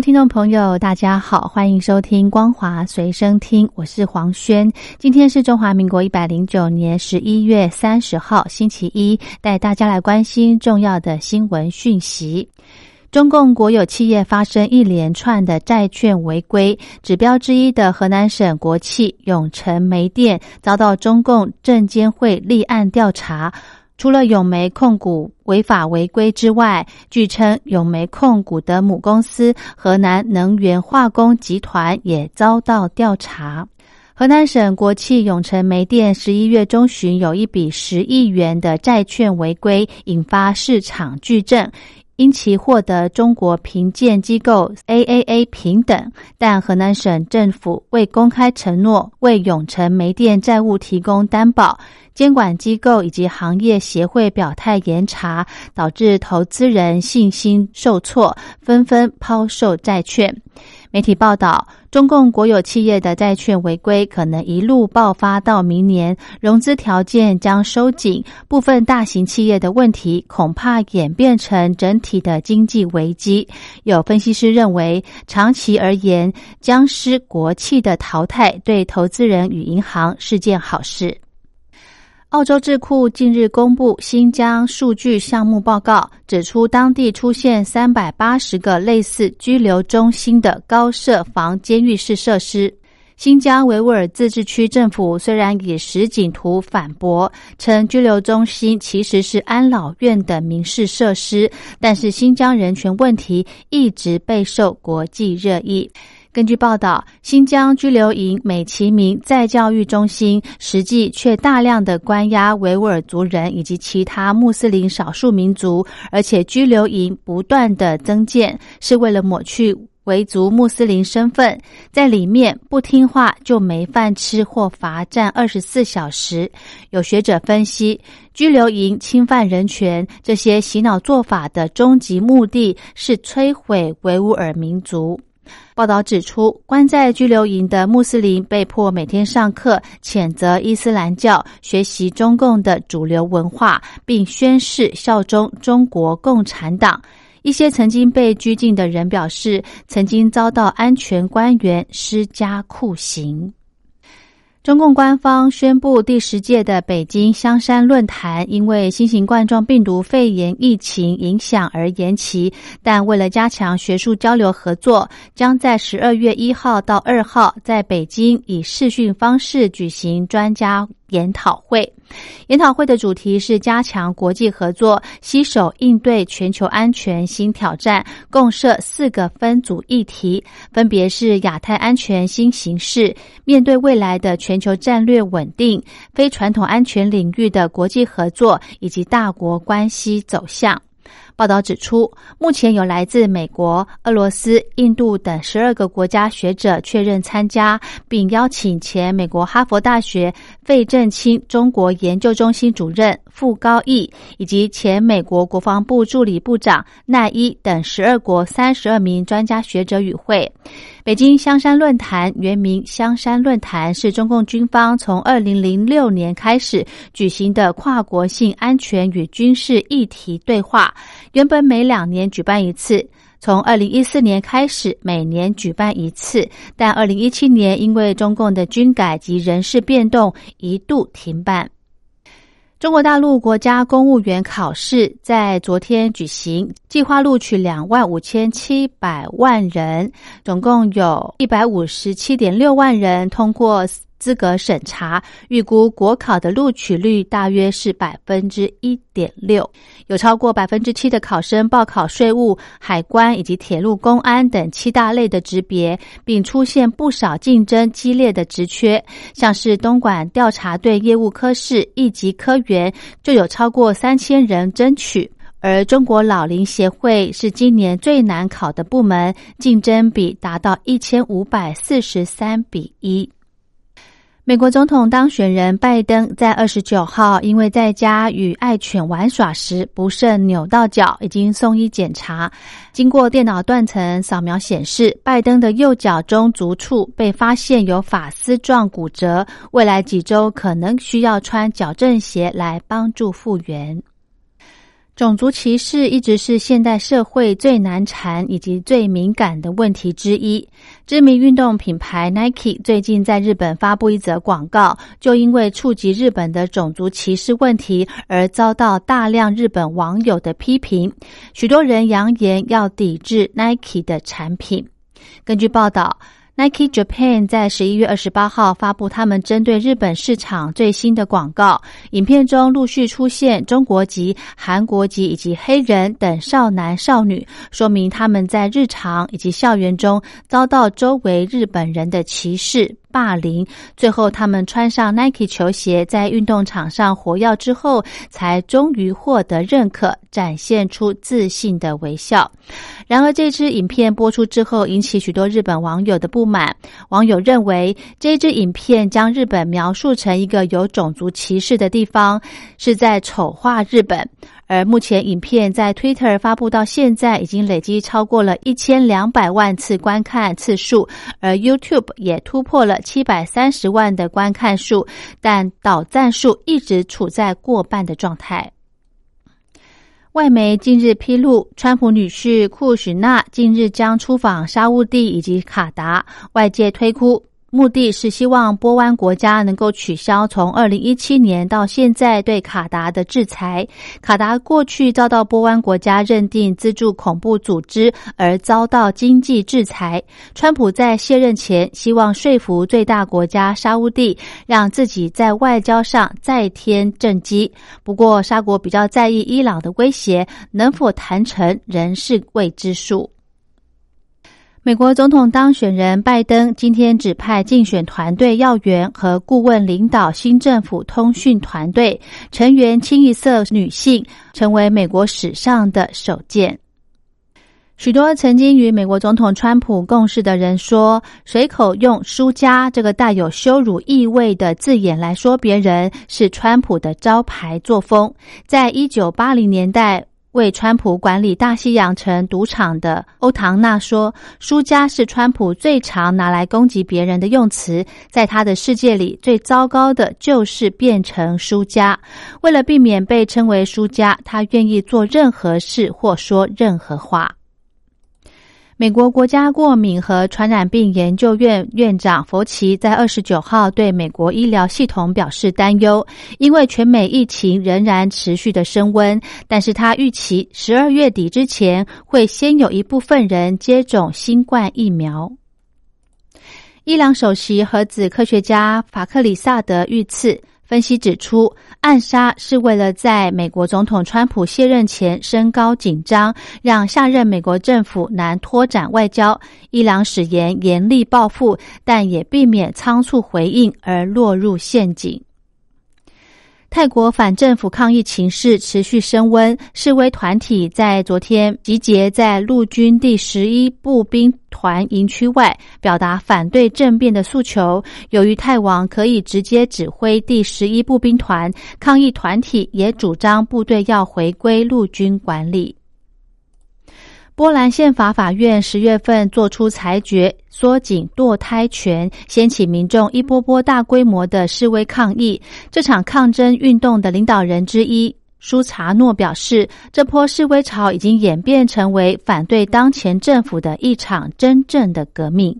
听众朋友，大家好，欢迎收听光华随声听，我是黄轩。今天是中华民国一百零九年十一月三十号，星期一，带大家来关心重要的新闻讯息。中共国有企业发生一连串的债券违规，指标之一的河南省国企永成煤电遭到中共证监会立案调查。除了永煤控股违法违规之外，据称永煤控股的母公司河南能源化工集团也遭到调查。河南省国企永成煤电十一月中旬有一笔十亿元的债券违规，引发市场巨震。因其获得中国评鉴机构 AAA 平等，但河南省政府未公开承诺为永成煤电债务提供担保，监管机构以及行业协会表态严查，导致投资人信心受挫，纷纷抛售债券。媒体报道，中共国有企业的债券违规可能一路爆发到明年，融资条件将收紧，部分大型企业的问题恐怕演变成整体的经济危机。有分析师认为，长期而言，僵尸国企的淘汰对投资人与银行是件好事。澳洲智库近日公布新疆数据项目报告，指出当地出现三百八十个类似拘留中心的高设防监狱式设施。新疆维吾尔自治区政府虽然以实景图反驳，称拘留中心其实是安老院的民事设施，但是新疆人权问题一直备受国际热议。根据报道，新疆拘留营美其名在教育中心，实际却大量的关押维吾尔族人以及其他穆斯林少数民族，而且拘留营不断的增建，是为了抹去维族穆斯林身份，在里面不听话就没饭吃或罚站二十四小时。有学者分析，拘留营侵犯人权，这些洗脑做法的终极目的是摧毁维吾尔民族。报道指出，关在拘留营的穆斯林被迫每天上课，谴责伊斯兰教，学习中共的主流文化，并宣誓效忠中国共产党。一些曾经被拘禁的人表示，曾经遭到安全官员施加酷刑。中共官方宣布，第十届的北京香山论坛因为新型冠状病毒肺炎疫情影响而延期，但为了加强学术交流合作，将在十二月一号到二号在北京以视讯方式举行专家。研讨会，研讨会的主题是加强国际合作，携手应对全球安全新挑战。共设四个分组议题，分别是亚太安全新形势、面对未来的全球战略稳定、非传统安全领域的国际合作以及大国关系走向。报道指出，目前有来自美国、俄罗斯、印度等十二个国家学者确认参加，并邀请前美国哈佛大学费正清中国研究中心主任傅高义以及前美国国防部助理部长奈伊等十二国三十二名专家学者与会。北京香山论坛原名香山论坛，是中共军方从二零零六年开始举行的跨国性安全与军事议题对话。原本每两年举办一次，从二零一四年开始每年举办一次，但二零一七年因为中共的军改及人事变动，一度停办。中国大陆国家公务员考试在昨天举行，计划录取两万五千七百万人，总共有一百五十七点六万人通过。资格审查预估国考的录取率大约是百分之一点六，有超过百分之七的考生报考税务、海关以及铁路、公安等七大类的职别，并出现不少竞争激烈的职缺，像是东莞调查队业务科室一级科员就有超过三千人争取，而中国老龄协会是今年最难考的部门，竞争比达到一千五百四十三比一。美国总统当选人拜登在二十九号因为在家与爱犬玩耍时不慎扭到脚，已经送医检查。经过电脑断层扫描显示，拜登的右脚中足处被发现有发丝状骨折，未来几周可能需要穿矫正鞋来帮助复原。种族歧视一直是现代社会最难缠以及最敏感的问题之一。知名运动品牌 Nike 最近在日本发布一则广告，就因为触及日本的种族歧视问题而遭到大量日本网友的批评，许多人扬言要抵制 Nike 的产品。根据报道。Nike Japan 在十一月二十八号发布他们针对日本市场最新的广告，影片中陆续出现中国籍、韩国籍以及黑人等少男少女，说明他们在日常以及校园中遭到周围日本人的歧视。霸凌，最后他们穿上 Nike 球鞋，在运动场上活跃之后，才终于获得认可，展现出自信的微笑。然而，这支影片播出之后，引起许多日本网友的不满。网友认为，这支影片将日本描述成一个有种族歧视的地方，是在丑化日本。而目前，影片在 Twitter 发布到现在，已经累积超过了一千两百万次观看次数，而 YouTube 也突破了七百三十万的观看数，但导赞数一直处在过半的状态。外媒近日披露，川普女婿库许纳近日将出访沙乌地以及卡达，外界推估。目的是希望波湾国家能够取消从二零一七年到现在对卡达的制裁。卡达过去遭到波湾国家认定资助恐怖组织而遭到经济制裁。川普在卸任前希望说服最大国家沙乌地，让自己在外交上再添政绩。不过，沙国比较在意伊朗的威胁，能否谈成仍是未知数。美国总统当选人拜登今天指派竞选团队要员和顾问领导新政府通讯团队，成员清一色女性，成为美国史上的首件。许多曾经与美国总统川普共事的人说，随口用“输家”这个带有羞辱意味的字眼来说别人，是川普的招牌作风。在一九八零年代。为川普管理大西洋城赌场的欧唐纳说：“输家是川普最常拿来攻击别人的用词，在他的世界里，最糟糕的就是变成输家。为了避免被称为输家，他愿意做任何事或说任何话。”美国国家过敏和传染病研究院院长佛奇在二十九号对美国医疗系统表示担忧，因为全美疫情仍然持续的升温。但是他预期十二月底之前会先有一部分人接种新冠疫苗。伊朗首席核子科学家法克里萨德遇刺。分析指出，暗杀是为了在美国总统川普卸任前升高紧张，让下任美国政府难拓展外交。伊朗使言严厉报复，但也避免仓促回应而落入陷阱。泰国反政府抗议情势持续升温，示威团体在昨天集结在陆军第十一步兵团营区外，表达反对政变的诉求。由于泰王可以直接指挥第十一步兵团，抗议团体也主张部队要回归陆军管理。波兰宪法法院十月份作出裁决，缩紧堕胎权，掀起民众一波波大规模的示威抗议。这场抗争运动的领导人之一舒查诺表示，这波示威潮已经演变成为反对当前政府的一场真正的革命。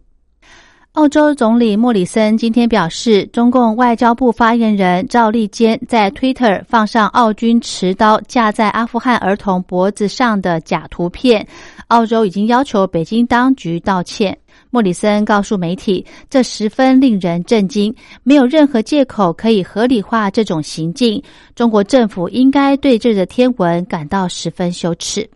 澳洲总理莫里森今天表示，中共外交部发言人赵立坚在 Twitter 放上澳军持刀架在阿富汗儿童脖子上的假图片，澳洲已经要求北京当局道歉。莫里森告诉媒体，这十分令人震惊，没有任何借口可以合理化这种行径。中国政府应该对这个天文感到十分羞耻。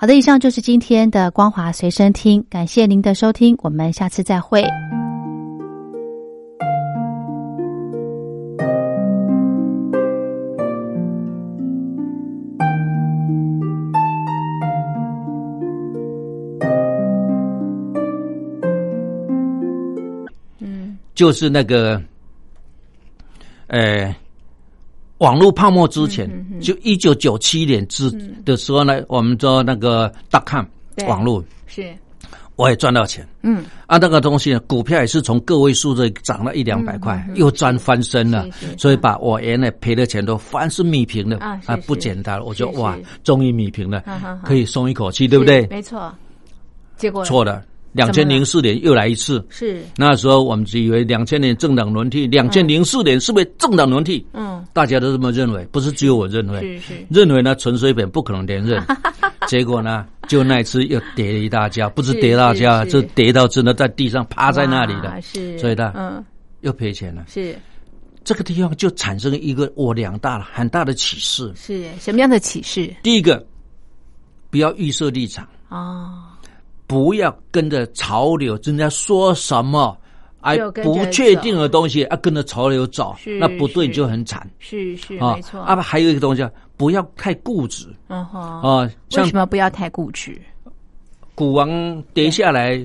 好的，以上就是今天的光华随身听，感谢您的收听，我们下次再会。嗯，就是那个呃，网络泡沫之前，就一九九七年之的时候呢，我们做那个大看网络是，我也赚到钱。嗯，啊，那个东西呢，股票也是从个位数的涨了一两百块，又赚翻身了，所以把我原来赔的钱都翻是米平了啊，不简单。我就哇，是终于米平了，可以松一口气，对不对？没错。结果错的。两千零四年又来一次，是。那时候我们只以为两千年政党轮替，两千零四年是不是政党轮替？嗯，大家都这么认为，不是只有我认为，是是。认为呢陈水扁不可能连任，结果呢就那一次又跌了一大跤，不是跌大跤，就跌到真的在地上趴在那里了，是，所以呢，嗯，又赔钱了，是。这个地方就产生一个我两大很大的启示，是什么样的启示？第一个，不要预设立场。哦。不要跟着潮流，人家说什么，哎，不确定的东西啊，跟着潮流走，那不对，你就很惨。是是，没错。啊，还有一个东西，不要太固执。嗯哼。啊，为什么不要太固执？股王跌下来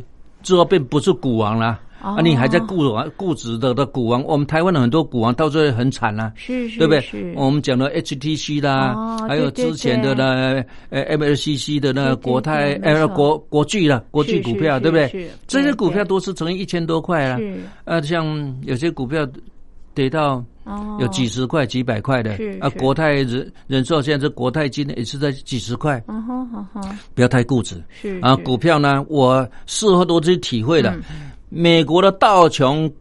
之后，便不是股王了。啊，你还在固王固执的的股王，我们台湾的很多股王到最后很惨了，是是，对不对？我们讲的 HTC 啦，还有之前的呢，呃 MLCC 的那国泰，呃国国巨了，国巨股票，对不对？这些股票都是乘以一千多块啊。呃，像有些股票跌到有几十块、几百块的，啊，国泰人人寿现在是国泰金也是在几十块。不要太固执。是啊，股票呢，我事后都去体会了。美国的道琼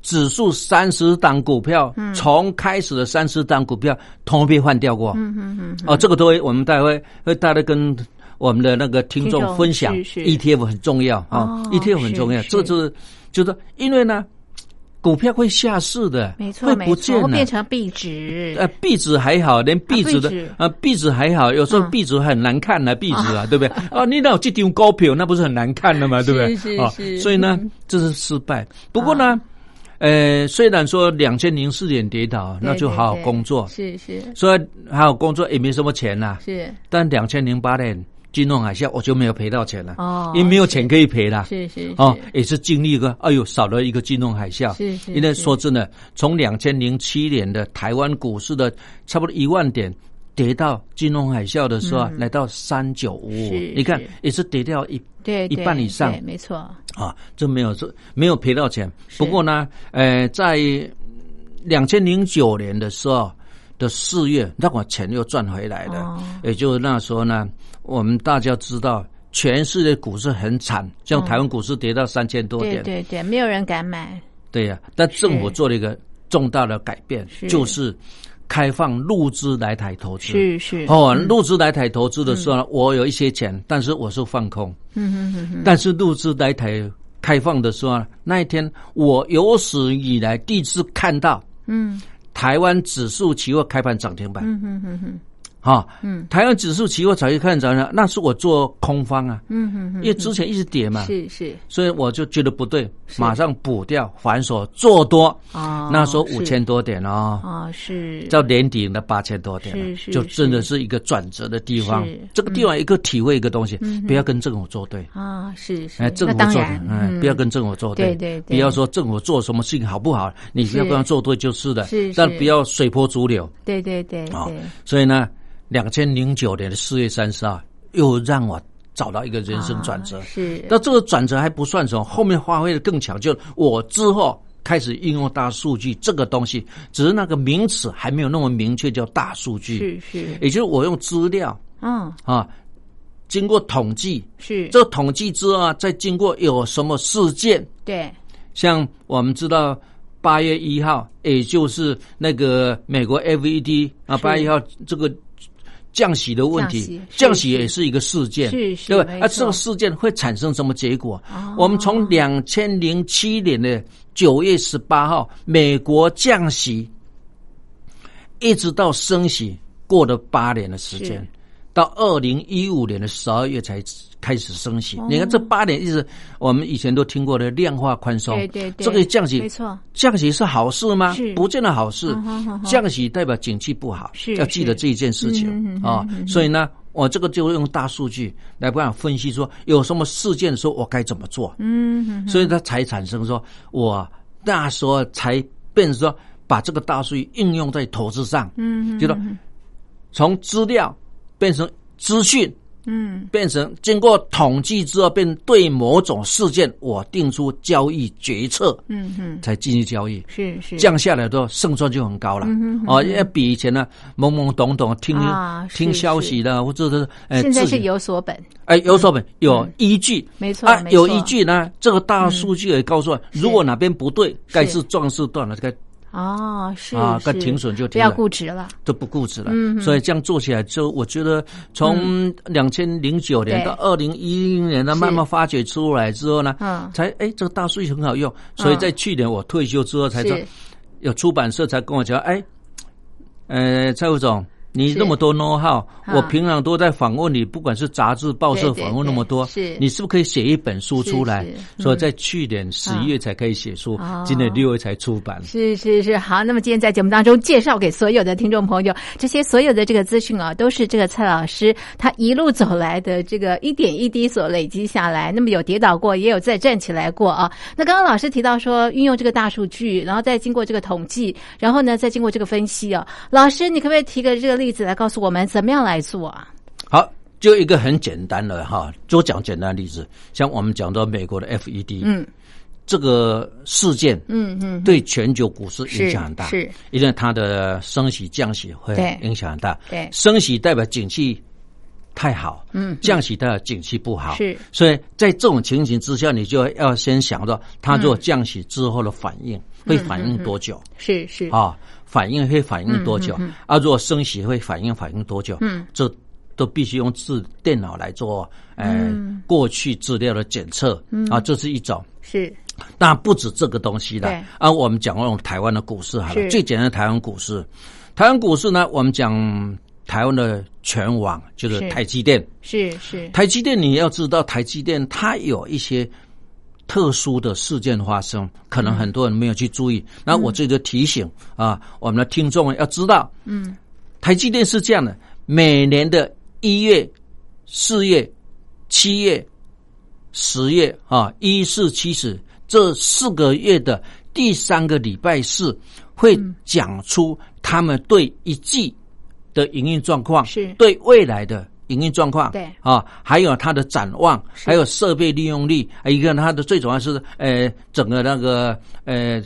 指数三十档股票，从开始的三十档股票，通被换掉过。嗯嗯嗯。哦，这个都会，我们待会会大家跟我们的那个听众分享。ETF 很重要啊，ETF 很重要。这就是就是因为呢，股票会下市的，没错，会不见了，变成壁纸。呃，壁纸还好，连壁纸的啊，壁纸还好，有时候壁纸很难看的壁纸啊，对不对？啊，你那有这张高票，那不是很难看的嘛？对不对？是是。所以呢，这是失败。不过呢。呃，虽然说两千零四年跌倒，那就好好工作，是是，所以好好工作也没什么钱呐，是。但两千零八年金融海啸，我就没有赔到钱了，哦，因为没有钱可以赔了，是是，哦，也是经历一个，哎呦，少了一个金融海啸，是是。因为说真的，从两千零七年的台湾股市的差不多一万点。跌到金融海啸的时候，来到三九五五，你看也是跌掉一对一半以上，没错。啊，这没有这没有赔到钱。不过呢，呃，在两千零九年的时候的四月，那我钱又赚回来了。也就是那时候呢，我们大家知道，全世界股市很惨，像台湾股市跌到三千多点，对对，没有人敢买。对呀，但政府做了一个重大的改变，就是。开放入资来台投资是是哦，入资来台投资的时候，我有一些钱，但是我是放空。嗯嗯嗯嗯。但是入资来台开放的时候，那一天我有史以来第一次看到，嗯，台湾指数期货开盘涨停板。嗯嗯嗯嗯。啊，嗯，台湾指数期货早就看涨了，那是我做空方啊，嗯嗯因为之前一直跌嘛，是是，所以我就觉得不对，马上补掉，反手做多，啊，那时候五千多点哦，啊是，到年底的八千多点，是是，就真的是一个转折的地方，这个地方一个体会一个东西，不要跟政府作对。啊，是是，哎，政府做，嗯，不要跟政府作对，对对，不要说政府做什么事情好不好，你要不要做对就是的，是，但不要随波逐流，对对对，啊，所以呢。两千零九年的四月三十号，又让我找到一个人生转折。是，那这个转折还不算什么，后面发挥的更强。就我之后开始应用大数据这个东西，只是那个名词还没有那么明确，叫大数据。是是，也就是我用资料，嗯啊，经过统计，是这统计之后啊，再经过有什么事件，对，像我们知道八月一号，也就是那个美国 FED 啊，八月一号这个。降息的问题，降息也是一个事件，对吧？啊，这个事件会产生什么结果？我们从两千零七年的九月十八号，美国降息，一直到升息，过了八年的时间，到二零一五年的十二月才。开始升息，你看这八年一直，我们以前都听过的量化宽松，对对对，这个降息没错，降息是好事吗？是，不见得好事。降息代表景气不好，是要记得这一件事情啊。所以呢，我这个就用大数据来帮我分析，说有什么事件的时候我该怎么做。嗯，所以它才产生说，我那时候才变成说把这个大数据应用在投资上，嗯，就说从资料变成资讯，嗯。变成经过统计之后，变对某种事件我定出交易决策，嗯嗯，才进行交易。是是，降下来的胜算就很高了。嗯哼哦，因为比以前呢懵懵懂懂听、啊听消息的，或者是呃现在是有所本，哎有所本有依据。啊，没错啊有依据呢。这个大数据也告诉我，是。如果哪边不对，该是壮士断了，该哦，是啊，该停损就不要，固执了，都不固执了。嗯所以这样做起来之后，我觉得从两千零九年到二零一零年呢，慢慢发掘出来之后呢，嗯。才哎这个大数据很好用。所以在去年我退休之后才知道，有出版社才跟我讲，哎，呃，蔡副总，你那么多 know how，啊我平常都在访问你，不管是杂志、报社访问那么多，是你是不是可以写一本书出来所以在去年十一月才可以写书哦，今年六月才出版。是是是，好。那么今天在节目当中介绍给所有的听众朋友，这些所有的这个资讯啊，都是这个蔡老师他一路走来的这个一点一滴所累积下来。那么有跌倒过，也有再站起来过啊。那刚刚老师提到说，运用这个大数据，然后再经过这个统计，然后呢再经过这个分析啊。老师，你可不可以提个这个例子来告诉我们怎么样来做啊？好，就一个很简单的哈，就讲简单的例子，像我们讲到美国的 FED，嗯。这个事件嗯嗯，对全球股市影响很大，是是。因为它的升息降息会影响很大。对。升息代表景气太好，嗯降息代表景气不好，是。所以在这种情形之下，你就要先想到它如果降息之后的反应、嗯会反应多久、是是。啊？反应会反应多久、啊？如果升息会反应反应多久？嗯，这都必须用自电脑来做，呃，嗯过去资料的检测，啊，这是一种。是但不止这个东西对了。啊，我们讲用台湾的股市好了，最简单的台湾股市。台湾股市呢，我们讲台湾的全网就是是台积电。是是台积电你要知道，台积电它有一些特殊的事件发生，可能很多人没有去注意。那我这就提醒啊，我们的听众要知道，嗯，台积电是这样的，每年的一月、四月、七月、十月啊，一四七十这四个月的第三个礼拜四，会讲出他们对一季的营运状况，是。对未来的营运状况，对。啊，还有它的展望，是。还有设备利用率，一个它的最主要是呃整个那个呃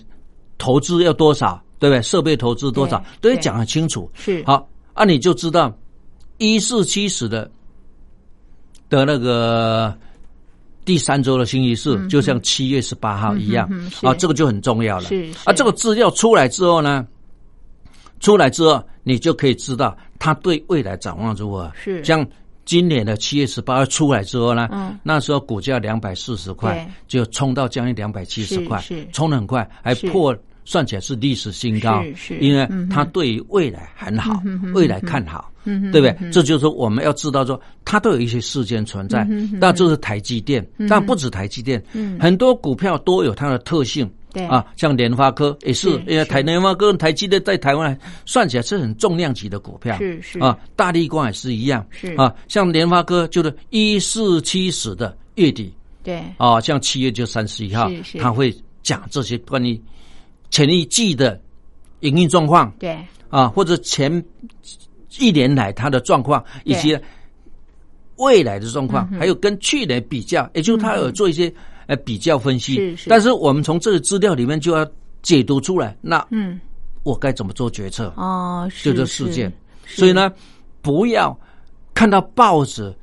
投资要多少，对不对？设备投资多少都要讲很清楚。是。好，啊，你就知道一四七十的的那个第三周的星期四，就像七月十八号一样、嗯啊，这个就很重要了。是是啊，这个资料出来之后呢，出来之后你就可以知道他对未来展望如何。是像今年的七月十八号出来之后呢，嗯那时候股价两百四十块，就冲到将近两百七十块是是，冲得很快，还破。算起来是历史新高，是是因为嗯哼它对于未来很好，嗯未来看好，对不对？这就是我们要知道说，它都有一些事件存在嗯哼嗯哼。那这是台积电，但不止台积电，嗯很多股票都有它的特性。对。啊，像联发科也是是，因为是台联发科台积电在台湾算起来是很重量级的股票。是是。啊，大力光也是一样。是。啊，像联发科就是一四七十的月底。对。啊，像七月就三十一号他会讲这些关于前一季的营运状况。对。啊，或者前一年来它的状况，以及未来的状况，还有跟去年比较，也就是他有做一些呃比较分析。是是但是我们从这个资料里面就要解读出来，那嗯我该怎么做决策？哦是就这事件。所以呢，不要看到报纸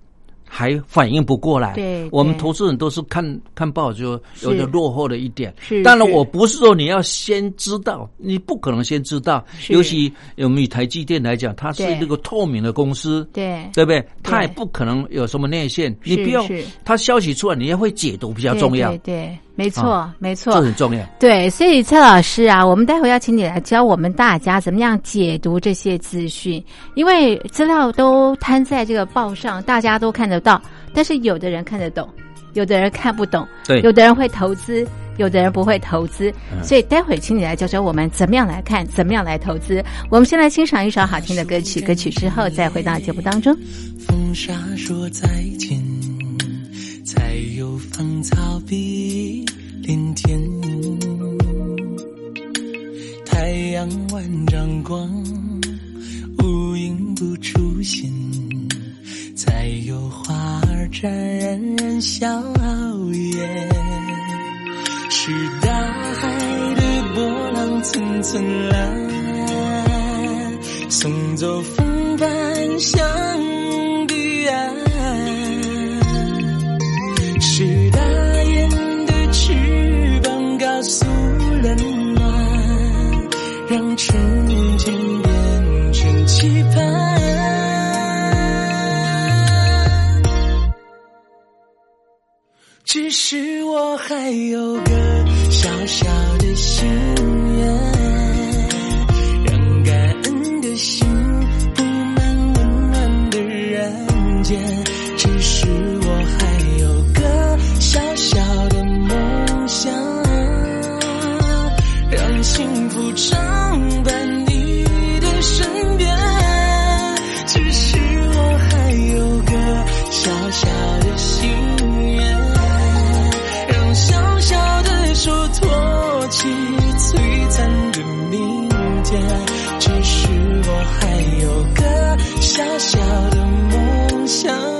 还反应不过来。对我们投资人都是看看报纸就有点落后了一点。是当然，是我不是说你要先知道，你不可能先知道。尤其我们以台积电来讲，它是对那个透明的公司。对对不对？它也不可能有什么内线，你不要它消息出来，你要会解读比较重要对，对，没错啊没错。这很重要。对，所以蔡老师啊，我们待会要请你来教我们大家怎么样解读这些资讯，因为资料都摊在这个报上，大家都看得到，但是有的人看得懂，有的人看不懂，对有的人会投资，有的人不会投资，嗯所以待会请你来教教我们怎么样来看，怎么样来投资。我们先来欣赏一首好听的歌曲，歌曲之后再回到节目当中。风沙说再见，才有芳草碧连天，太阳万丈光，无影不出现。才有花儿绽笑颜，是大海的波浪层层来，送走风帆向。瞬间变成期盼。的明天，只是我还有个小小的梦想。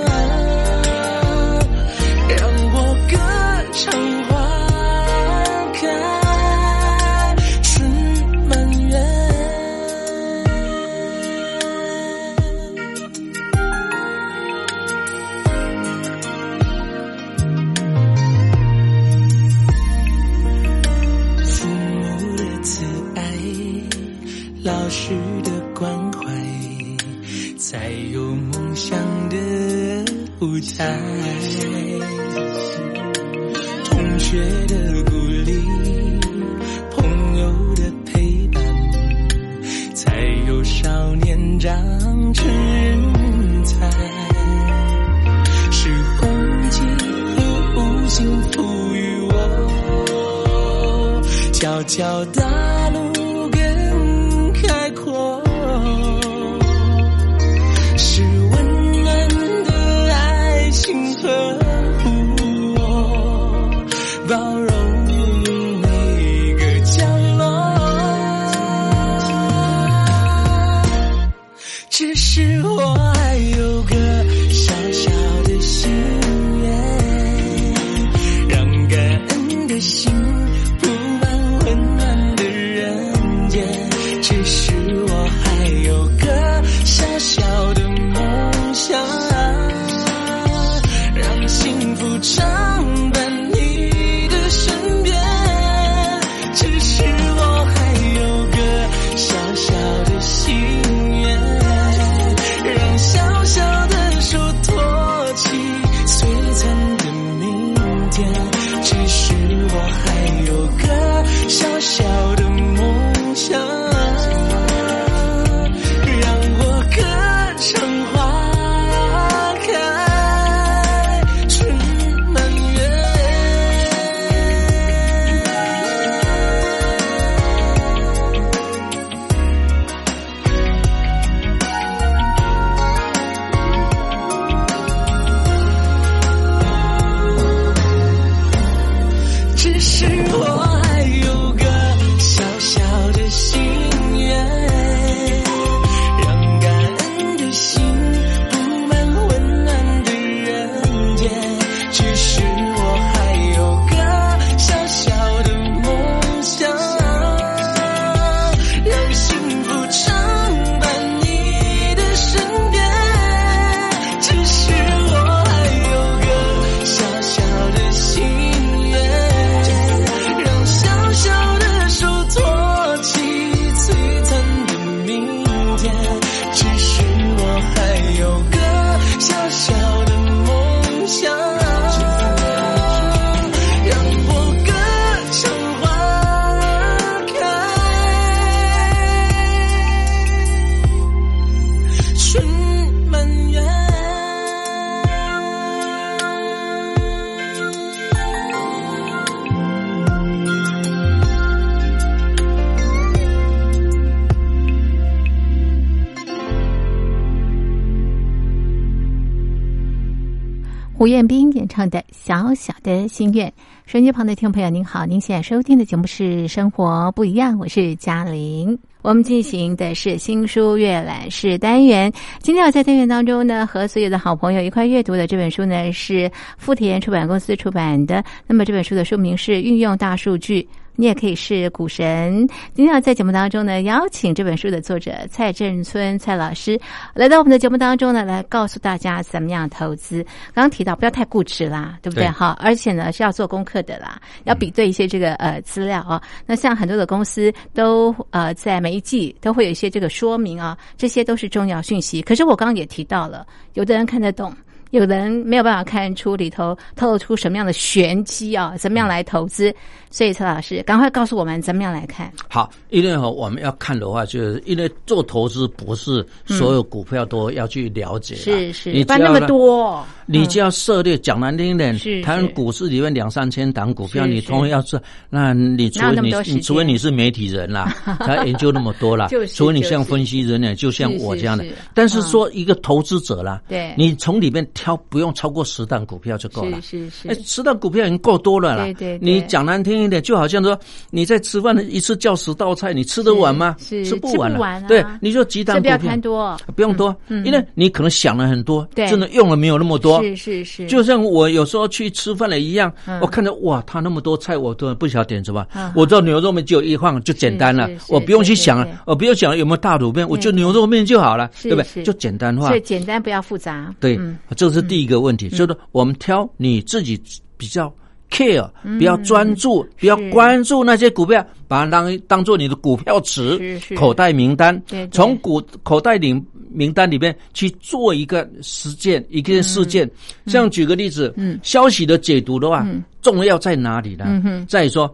胡彦斌演唱的《小小的心愿》。手机旁的听众朋友，您好，您现在收听的节目是《生活不一样》，我是嘉玲。我们进行的是新书阅览式单元。今天我在单元当中呢，和所有的好朋友一块阅读的这本书呢，是富田出版公司出版的。那么这本书的书名是《运用大数据你也可以是股神。今天要在节目当中呢，邀请这本书的作者蔡振村蔡老师来到我们的节目当中呢，来告诉大家怎么样投资。刚刚提到不要太固执啦，对不对？对哈，而且呢是要做功课的啦，要比对一些这个呃资料啊。那像很多的公司都呃在每一季都会有一些这个说明啊，这些都是重要讯息。可是我刚刚也提到了，有的人看得懂。有人没有办法看出里头透露出什么样的玄机啊，怎么样来投资？所以陈老师，赶快告诉我们怎么样来看？好，因为哈我们要看的话，就是因为做投资不是所有股票都要去了解啦，是是，你不然那么多，你就要涉猎，讲难听一点是，台湾股市里面两三千档股票，你同样要是，那你除哪有非你你除非你是媒体人啦，才研究那么多啦就是，除非你像分析人呢，就像我这样的。是。但是嗯。说一个投资者啦，对。你从里面挑不用超过十档股票就够了。是是十档股票已经够多了啦。对对对你讲难听一点，就好像说你在吃饭的一次叫十道菜，你吃得完吗？是吃不完了。完啊对，你就几档这不要贪多，不用多，嗯因为你可能想了很多，对真的用了没有那么多。是是是，就像我有时候去吃饭了一样，嗯我看到哇，他那么多菜，我都不晓得点什么嗯。我知道牛肉面只有一放就简单了我不用去想了，我不用想有没有大卤面，我就牛肉面就好了，对不对？就简单化所以。简单不要复杂。对嗯，这是第一个问题，就是我们挑你自己比较 care，比较专注，比较关注那些股票，把它当当做你的股票池、口袋名单。从股口袋里名单里面去做一个实践，一个事件。这样举个例子，嗯。消息的解读的话嗯，重要在哪里呢？嗯哼？在说，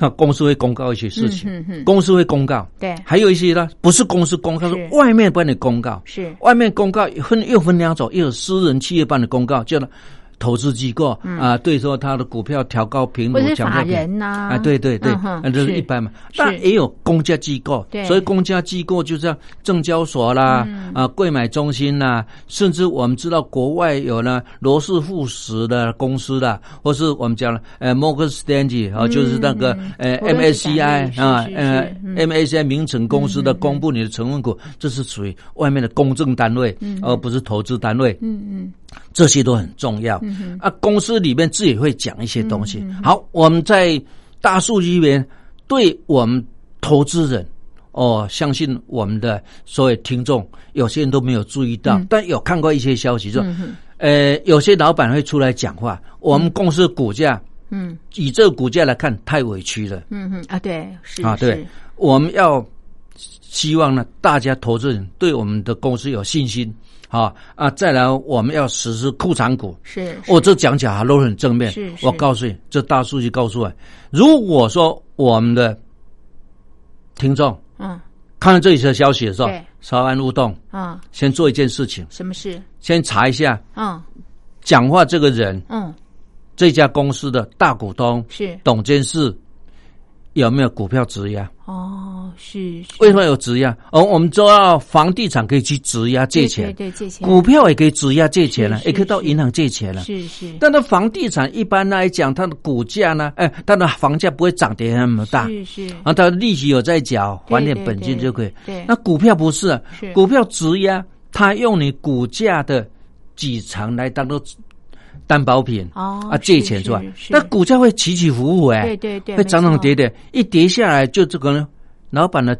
他公司会公告一些事情。嗯哼哼，公司会公告，对。还有一些呢，不是公司公告，是。是外面帮你公告。是。外面公告分又分两种，又有私人企业办的公告，叫做投资机构啊，对说他的股票调高评估嗯或法人呐。啊，对对对那这是是。一般嘛。是。但也有公家机构，所以公家机构就像证交所啦、嗯。啊贵买中心啦，甚至我们知道国外有呢罗氏富时的公司的，或是我们讲了呃 Morgan Stanley 啊，就是那个呃 MSCI 啊呃 MSCI 名城公司的公布你的成分股，这是属于外面的公证单位，而不是投资单位。嗯嗯这些都很重要。啊，公司里面自己会讲一些东西。好，我们在大数据里面，对我们投资人，哦，相信我们的所有听众，有些人都没有注意到，但有看过一些消息说，呃，有些老板会出来讲话，我们公司的股价，嗯。以这个股价来看，太委屈了。嗯嗯啊，对是啊，对，我们要希望呢，大家投资人对我们的公司有信心啊啊！再来，我们要实施库藏股。是我这讲起来都很正面是。是我告诉你，这大数据告诉我，如果说我们的听众嗯看到这一则消息的时候，稍安勿动，嗯，先做一件事情，什么事？先查一下嗯讲话这个人，嗯这家公司的大股东、是董监事有没有股票质押？哦是是为什么有质押？哦，我们知道房地产可以去质押借钱，对对对借钱股票也可以质押借钱了，也可以到银行借钱了。是是但是房地产一般来讲，它的股价呢，哎，它的房价不会涨跌那么大，是是啊，它的利息有在缴，还点本金就可以。对对那股票不是啊是，股票质押，它用你股价的几成来当做担保品哦啊，借钱出来。那股价会起起伏伏哎，对对对会涨涨跌跌，一跌下来就这个呢，老板的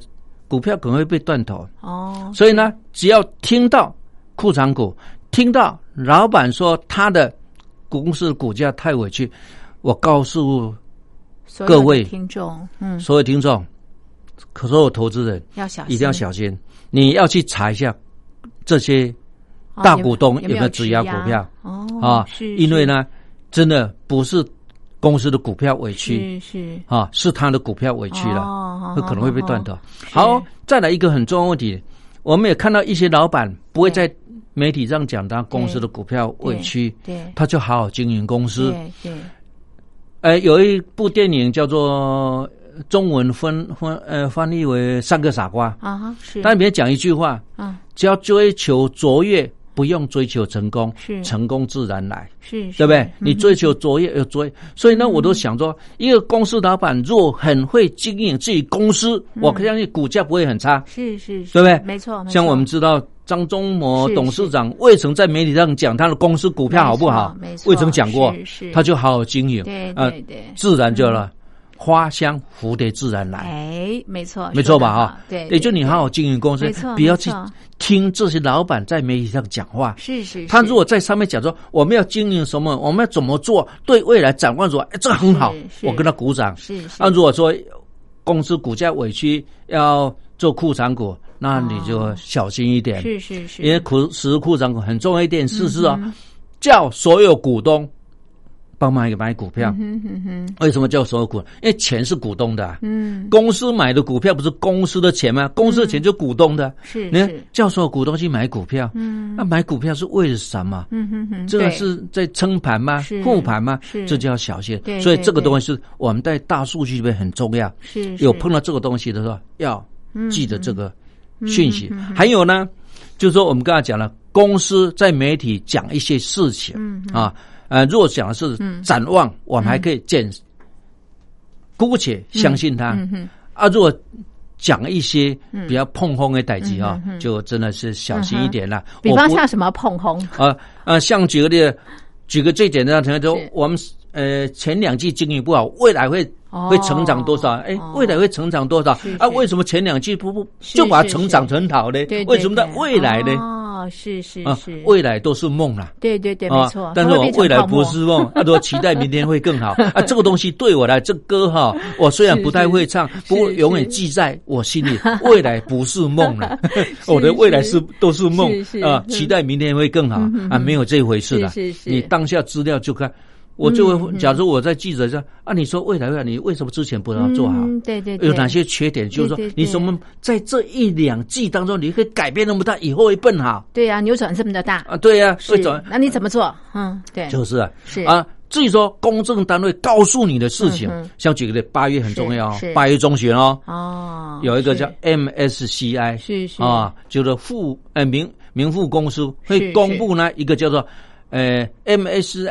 股票可能会被断头。哦所以呢，只要听到库藏股，听到老板说他的公司股价太委屈，我告诉各位听众嗯。所有听众，可所有投资人要小心。一定要小心，你要去查一下这些哦大股东有有没有质押股票？哦啊是，因为呢，真的不是公司的股票委屈。是是。啊，是他的股票委屈了。哦会可能会被断掉。好，再来一个很重要的问题，我们也看到一些老板不会在媒体上讲他公司的股票委屈，对他就好好经营公司。对对。呃，有一部电影叫做中文翻翻呃翻译为《三个傻瓜》，啊哈是。但里面讲一句话：啊只要追求卓越，不不用追求成功，是。成功自然来。是，对不对？你追求卓越有卓越，所以呢，我都想说，一个公司老板若很会经营自己公司，我相信股价不会很差，是是，是。对不对？没错，没像我们知道张忠谋董事长未曾在媒体上讲他的公司股票好不好？未曾讲过他就好好经营，对呃对对。自然就了，花香蝴蝶自然来。哎，没错，没错吧？哈，对，也就你好好经营公司不要去听这些老板在媒体上讲话。是是，他如果在上面讲说我们要经营什么，我们要怎么做，对未来展望说，哎，这个很好是，是我跟他鼓掌。是是。那如果说公司股价委屈要做库藏股，那你就小心一点，是是是，因为库实库藏股很重要一点事是哦，叫所有股东帮忙买股票。嗯哼哼，为什么叫所有股？因为钱是股东的啊、嗯，公司买的股票不是公司的钱吗？公司的钱就股东的，你看是是，叫所有股东去买股票，嗯那买股票是为了什么？嗯哼哼，这个是在撑盘吗是？护盘吗是？这就要小心对。所以对这个东西是我们在大数据里面很重要。是有碰到这个东西的时候，要记得这个讯嗯息。还有呢，就是说我们刚才讲了，公司在媒体讲一些事情嗯啊，呃，如果讲的是展望，我们还可以见，姑且相信他。啊。如果讲一些比较碰轰的代际啊，就真的是小心一点了。嗯比方像什么碰轰，啊啊，像举个例子，举个最简单的例子，说我们呃前两季经营不好，未来会哦。会成长多少？哎哦，未来会成长多少？啊？为什么前两季不不就把它成长很好呢，？为什么在未来呢？哦，是是啊是，，未来都是梦啦。对对对，没啊错，，但是我未来不是梦，啊，我期待明天会更好啊。这个东西对我来，这歌哈，我虽然不太会唱，不过永远记在我心里。未来不是梦了，我的未来是都是梦啊，期待明天会更好啊，没有这回事的。是是是你当下资料就看。我就会，假如我在记者上啊，你说未来未来，你为什么之前不让做好？嗯对对对，有哪些缺点？就是说你什么在这一两季当中，你可以改变那么大，以后会更好？对呀，扭转这么的大，啊？对呀，是。会转。那你怎么做？嗯，对，就是啊，是。啊。至于说公证单位告诉你的事情像举个例，八月很重要八月中旬哦，哦，有一个叫 MSCI，是是。啊，就是富呃名名富公司会公布呢一个叫做呃 MSCI